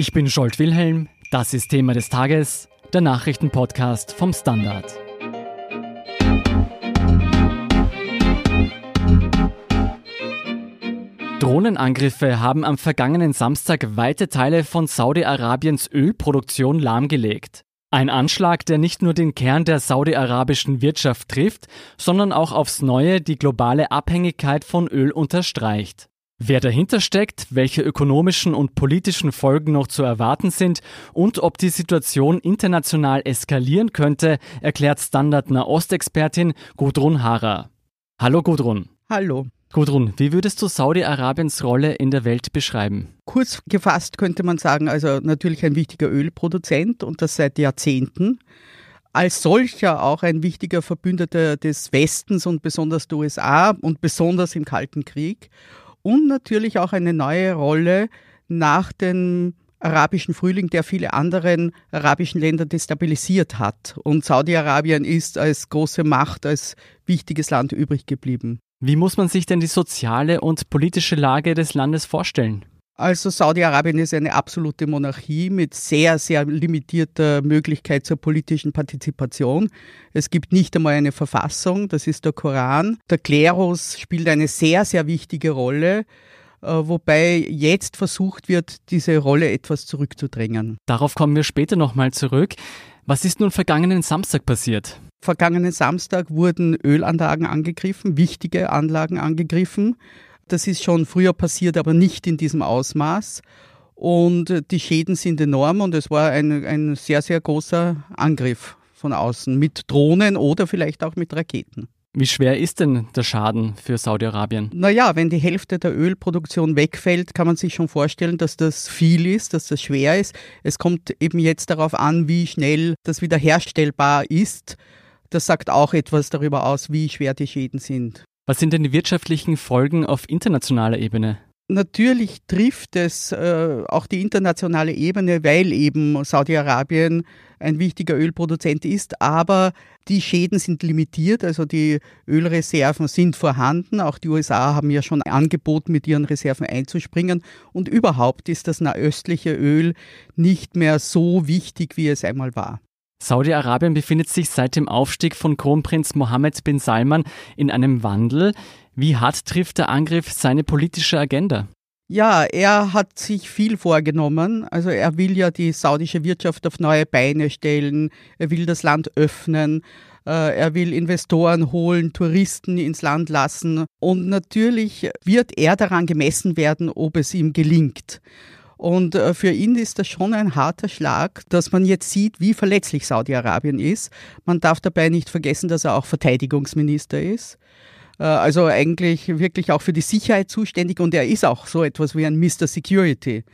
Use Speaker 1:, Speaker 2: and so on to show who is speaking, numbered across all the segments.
Speaker 1: Ich bin Scholt Wilhelm, das ist Thema des Tages, der Nachrichtenpodcast vom Standard. Drohnenangriffe haben am vergangenen Samstag weite Teile von Saudi-Arabiens Ölproduktion lahmgelegt. Ein Anschlag, der nicht nur den Kern der saudi-arabischen Wirtschaft trifft, sondern auch aufs Neue die globale Abhängigkeit von Öl unterstreicht. Wer dahinter steckt, welche ökonomischen und politischen Folgen noch zu erwarten sind und ob die Situation international eskalieren könnte, erklärt Standard Nahost-Expertin Gudrun Hara. Hallo Gudrun.
Speaker 2: Hallo.
Speaker 1: Gudrun, wie würdest du Saudi-Arabiens Rolle in der Welt beschreiben?
Speaker 2: Kurz gefasst könnte man sagen, also natürlich ein wichtiger Ölproduzent und das seit Jahrzehnten. Als solcher auch ein wichtiger Verbündeter des Westens und besonders der USA und besonders im Kalten Krieg und natürlich auch eine neue Rolle nach dem arabischen Frühling, der viele anderen arabischen Länder destabilisiert hat. Und Saudi-Arabien ist als große Macht, als wichtiges Land übrig geblieben.
Speaker 1: Wie muss man sich denn die soziale und politische Lage des Landes vorstellen?
Speaker 2: Also Saudi-Arabien ist eine absolute Monarchie mit sehr, sehr limitierter Möglichkeit zur politischen Partizipation. Es gibt nicht einmal eine Verfassung, das ist der Koran. Der Klerus spielt eine sehr, sehr wichtige Rolle äh, wobei jetzt versucht wird, diese Rolle etwas zurückzudrängen.
Speaker 1: Darauf kommen wir später nochmal zurück. Was ist nun vergangenen Samstag passiert?
Speaker 2: Vergangenen Samstag wurden Ölanlagen angegriffen, wichtige Anlagen angegriffen. Das ist schon früher passiert, aber nicht in diesem Ausmaß. Und die Schäden sind enorm und es war ein, ein sehr, sehr großer Angriff von außen mit Drohnen oder vielleicht auch mit Raketen.
Speaker 1: Wie schwer ist denn der Schaden für Saudi-Arabien?
Speaker 2: Naja, wenn die Hälfte der Ölproduktion wegfällt, kann man sich schon vorstellen, dass das viel ist, dass das schwer ist. Es kommt eben jetzt darauf an, wie schnell das wieder herstellbar ist. Das sagt auch etwas darüber aus, wie schwer die Schäden sind.
Speaker 1: Was sind denn die wirtschaftlichen Folgen auf internationaler Ebene?
Speaker 2: Natürlich trifft es äh, auch die internationale Ebene, weil eben Saudi-Arabien ein wichtiger Ölproduzent ist, aber die Schäden sind limitiert, also die Ölreserven sind vorhanden. Auch die USA haben ja schon angeboten, mit ihren Reserven einzuspringen. Und überhaupt ist das nahöstliche Öl nicht mehr so wichtig, wie es einmal war.
Speaker 1: Saudi-Arabien befindet sich seit dem Aufstieg von Kronprinz Mohammed bin Salman in einem Wandel. Wie hart trifft der Angriff seine politische Agenda?
Speaker 2: Ja, er hat sich viel vorgenommen. Also er will ja die saudische Wirtschaft auf neue Beine stellen. Er will das Land öffnen. Äh, er will Investoren holen, Touristen ins Land lassen. Und natürlich wird er daran gemessen werden, ob es ihm gelingt. Und äh, für ihn ist das schon ein harter Schlag, dass man jetzt sieht, wie verletzlich Saudi-Arabien ist. Man darf dabei nicht vergessen, dass er auch Verteidigungsminister ist. Äh, also eigentlich wirklich auch für die Sicherheit zuständig und er ist auch so etwas wie ein Mr. Security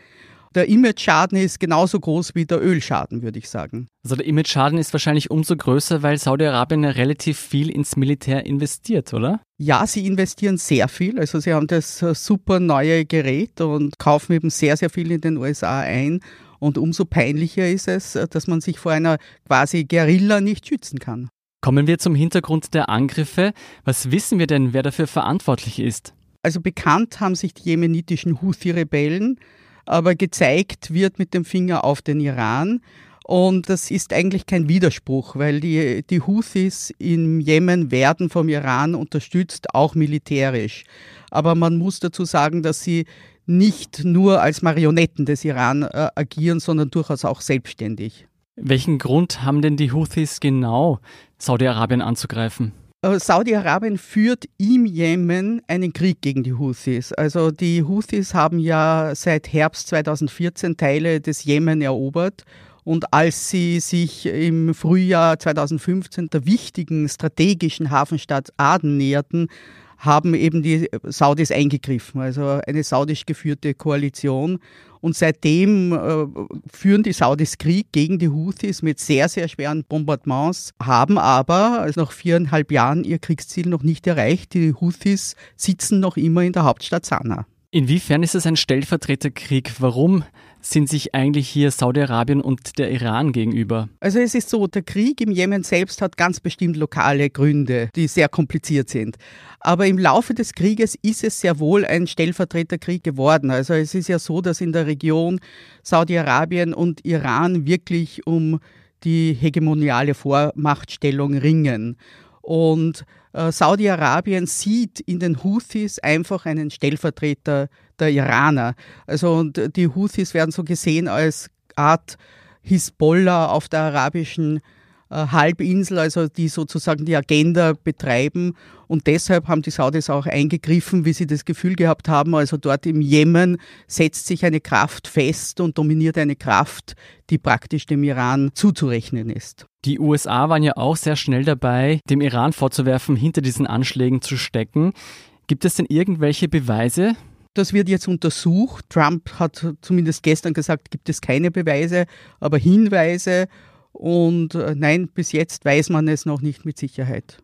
Speaker 2: der Image-Schaden ist genauso groß wie der Ölschaden, würde ich sagen.
Speaker 1: Also der Image-Schaden ist wahrscheinlich umso größer, weil Saudi-Arabien ja relativ viel ins Militär investiert, oder?
Speaker 2: Ja, sie investieren sehr viel. Also sie haben das äh, super neue Gerät und kaufen eben sehr, sehr viel in den USA ein. Und umso peinlicher ist es, äh, dass man sich vor einer quasi Guerilla nicht schützen kann.
Speaker 1: Kommen wir zum Hintergrund der Angriffe. Was wissen wir denn, wer dafür verantwortlich ist?
Speaker 2: Also bekannt haben sich die jemenitischen Houthi-Rebellen aber gezeigt wird mit dem Finger auf den Iran. Und das ist eigentlich kein Widerspruch, weil die, die Houthis im Jemen werden vom Iran unterstützt, auch militärisch. Aber man muss dazu sagen, dass sie nicht nur als Marionetten des Iran äh, agieren, sondern durchaus auch selbstständig.
Speaker 1: Welchen Grund haben denn die Houthis genau, Saudi-Arabien anzugreifen?
Speaker 2: Äh, Saudi-Arabien führt im Jemen einen Krieg gegen die Houthis. Also die Houthis haben ja seit Herbst 2014 Teile des Jemen erobert. Und als sie sich im Frühjahr 2015 der wichtigen strategischen Hafenstadt Aden näherten, haben eben die Saudis eingegriffen, also eine saudisch geführte Koalition. Und seitdem äh, führen die Saudis Krieg gegen die Houthis mit sehr, sehr schweren Bombardements, haben aber also nach viereinhalb Jahren ihr Kriegsziel noch nicht erreicht. Die Houthis sitzen noch immer in der Hauptstadt Sanaa.
Speaker 1: Inwiefern ist es ein Stellvertreterkrieg? Warum sind sich eigentlich hier Saudi-Arabien und der Iran gegenüber?
Speaker 2: Also es ist so, der Krieg im Jemen selbst hat ganz bestimmt lokale Gründe, die sehr kompliziert sind. Aber im Laufe des Krieges ist es sehr wohl ein Stellvertreterkrieg geworden. Also es ist ja so, dass in der Region Saudi-Arabien und Iran wirklich um die hegemoniale Vormachtstellung ringen. Und Saudi-Arabien sieht in den Houthis einfach einen Stellvertreter der Iraner. Also und die Houthis werden so gesehen als Art Hisbollah auf der arabischen äh, Halbinsel, also die sozusagen die Agenda betreiben. Und deshalb haben die Saudis auch eingegriffen, wie sie das Gefühl gehabt haben, also dort im Jemen setzt sich eine Kraft fest und dominiert eine Kraft, die praktisch dem Iran zuzurechnen ist.
Speaker 1: Die USA waren ja auch sehr schnell dabei, dem Iran vorzuwerfen, hinter diesen Anschlägen zu stecken. Gibt es denn irgendwelche Beweise?
Speaker 2: Das wird jetzt untersucht. Trump hat zumindest gestern gesagt, gibt es keine Beweise, aber Hinweise. Und äh, nein, bis jetzt weiß man es noch nicht mit Sicherheit.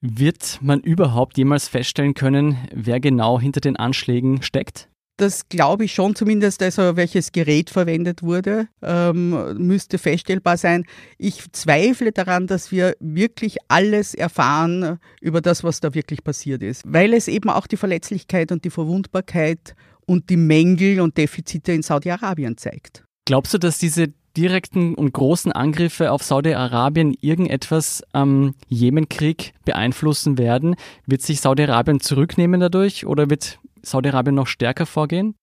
Speaker 1: Wird man überhaupt jemals feststellen können, wer genau hinter den Anschlägen steckt?
Speaker 2: Das glaube ich schon, zumindest also welches Gerät verwendet wurde, ähm, müsste feststellbar sein. Ich zweifle daran, dass wir wirklich alles erfahren über das, was da wirklich passiert ist, weil es eben auch die Verletzlichkeit und die Verwundbarkeit und die Mängel und Defizite in Saudi-Arabien zeigt.
Speaker 1: Glaubst du, dass diese direkten und großen Angriffe auf Saudi-Arabien irgendetwas am Jemenkrieg beeinflussen werden? Wird sich Saudi-Arabien zurücknehmen dadurch oder wird Saudi-Arabien noch stärker vorgehen?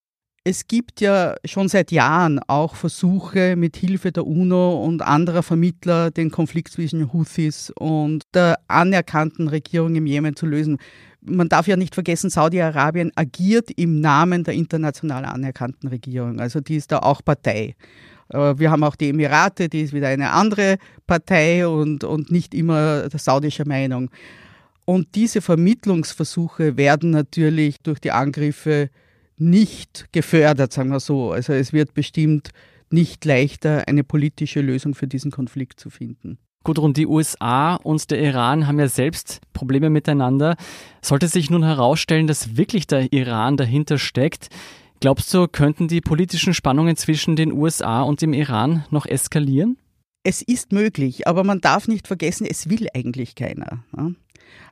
Speaker 2: Es gibt ja schon seit Jahren auch Versuche, mit Hilfe der UNO und anderer Vermittler den Konflikt zwischen Houthis und der anerkannten Regierung im Jemen zu lösen. Man darf ja nicht vergessen, Saudi-Arabien agiert im Namen der international anerkannten Regierung. Also die ist da auch Partei. Äh, wir haben auch die Emirate, die ist wieder eine andere Partei und, und nicht immer der saudische Meinung. Und diese Vermittlungsversuche werden natürlich durch die Angriffe nicht gefördert, sagen wir so. Also es wird bestimmt nicht leichter, eine politische Lösung für diesen Konflikt zu finden.
Speaker 1: Gudrun, die USA und der Iran haben ja selbst Probleme miteinander. Sollte sich nun herausstellen, dass wirklich der Iran dahinter steckt, Glaubst du, könnten die politischen Spannungen zwischen den USA und dem Iran noch eskalieren?
Speaker 2: Es ist möglich, aber man darf nicht vergessen, es will eigentlich keiner.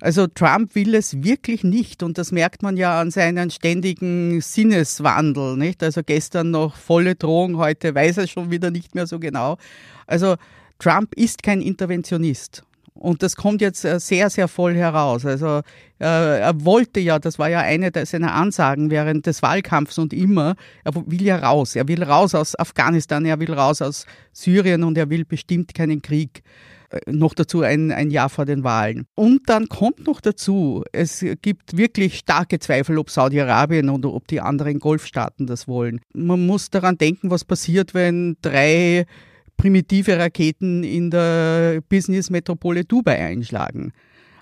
Speaker 2: Also Trump will es wirklich nicht und das merkt man ja an seinen ständigen Sinneswandel. Nicht? Also gestern noch volle Drohung, heute weiß er schon wieder nicht mehr so genau. Also Trump ist kein Interventionist und das kommt jetzt äh, sehr, sehr voll heraus. Also äh, er wollte ja, das war ja eine seiner Ansagen während des Wahlkampfs und immer, er will ja raus. Er will raus aus Afghanistan, er will raus aus Syrien und er will bestimmt keinen Krieg. Äh, noch dazu ein, ein Jahr vor den Wahlen. Und dann kommt noch dazu, es gibt wirklich starke Zweifel, ob Saudi-Arabien oder ob die anderen Golfstaaten das wollen. Man muss daran denken, was passiert, wenn drei primitive Raketen in der Business-Metropole Dubai einschlagen.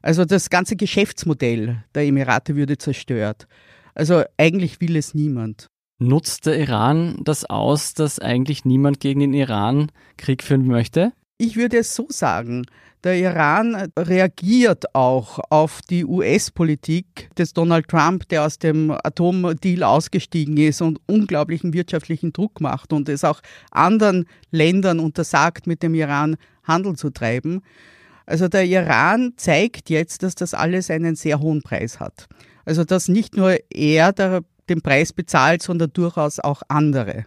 Speaker 2: Also das ganze Geschäftsmodell der Emirate würde zerstört. Also eigentlich will es niemand.
Speaker 1: Nutzt der Iran das aus, dass eigentlich niemand gegen den Iran Krieg führen möchte?
Speaker 2: Ich würde es so sagen. Der Iran reagiert auch auf die US-Politik des Donald Trump, der aus dem Atomdeal ausgestiegen ist und unglaublichen wirtschaftlichen Druck macht und es auch anderen Ländern untersagt, mit dem Iran Handel zu treiben. Also der Iran zeigt jetzt, dass das alles einen sehr hohen Preis hat. Also dass nicht nur er den Preis bezahlt, sondern durchaus auch andere.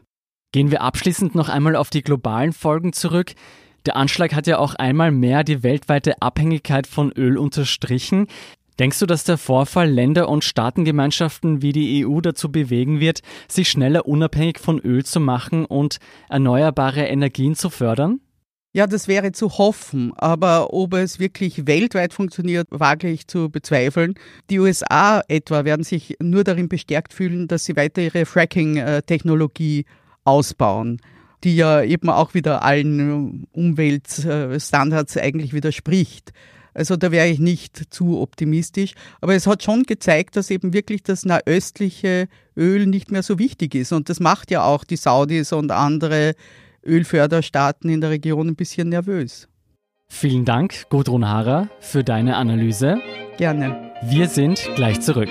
Speaker 1: Gehen wir abschließend noch einmal auf die globalen Folgen zurück. Der Anschlag hat ja auch einmal mehr die weltweite Abhängigkeit von Öl unterstrichen. Denkst du, dass der Vorfall Länder und Staatengemeinschaften wie die EU dazu bewegen wird, sich schneller unabhängig von Öl zu machen und erneuerbare Energien zu fördern?
Speaker 2: Ja, das wäre zu hoffen, aber ob es wirklich weltweit funktioniert, wage ich zu bezweifeln. Die USA etwa werden sich nur darin bestärkt fühlen, dass sie weiter ihre Fracking-Technologie ausbauen die ja eben auch wieder allen Umweltstandards eigentlich widerspricht. Also da wäre ich nicht zu optimistisch. Aber es hat schon gezeigt, dass eben wirklich das nahöstliche Öl nicht mehr so wichtig ist. Und das macht ja auch die Saudis und andere Ölförderstaaten in der Region ein bisschen nervös.
Speaker 1: Vielen Dank, Gudrun Hara, für deine Analyse.
Speaker 2: Gerne.
Speaker 1: Wir sind gleich zurück.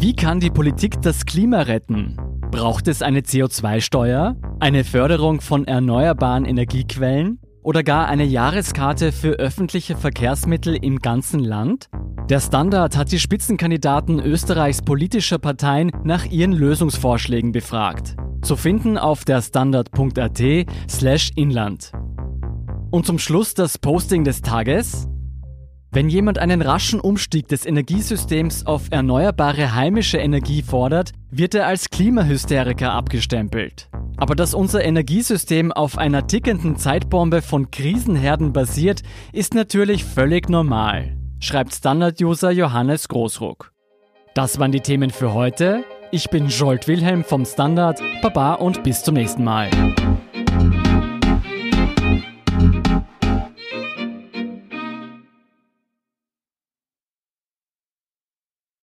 Speaker 1: Wie kann die Politik das Klima retten? Braucht es eine CO2-Steuer, eine Förderung von erneuerbaren Energiequellen oder gar eine Jahreskarte für öffentliche Verkehrsmittel im ganzen Land? Der Standard hat die Spitzenkandidaten Österreichs politischer Parteien nach ihren Lösungsvorschlägen befragt. Zu finden auf der Standard.at slash Inland. Und zum Schluss das Posting des Tages. Wenn jemand einen raschen Umstieg des Energiesystems auf erneuerbare heimische Energie fordert, wird er als Klimahysteriker abgestempelt. Aber dass unser Energiesystem auf einer tickenden Zeitbombe von Krisenherden basiert, ist natürlich völlig normal, schreibt Standard-User Johannes Großruck. Das waren die Themen für heute. Ich bin Jolt Wilhelm vom Standard. Baba und bis zum nächsten Mal.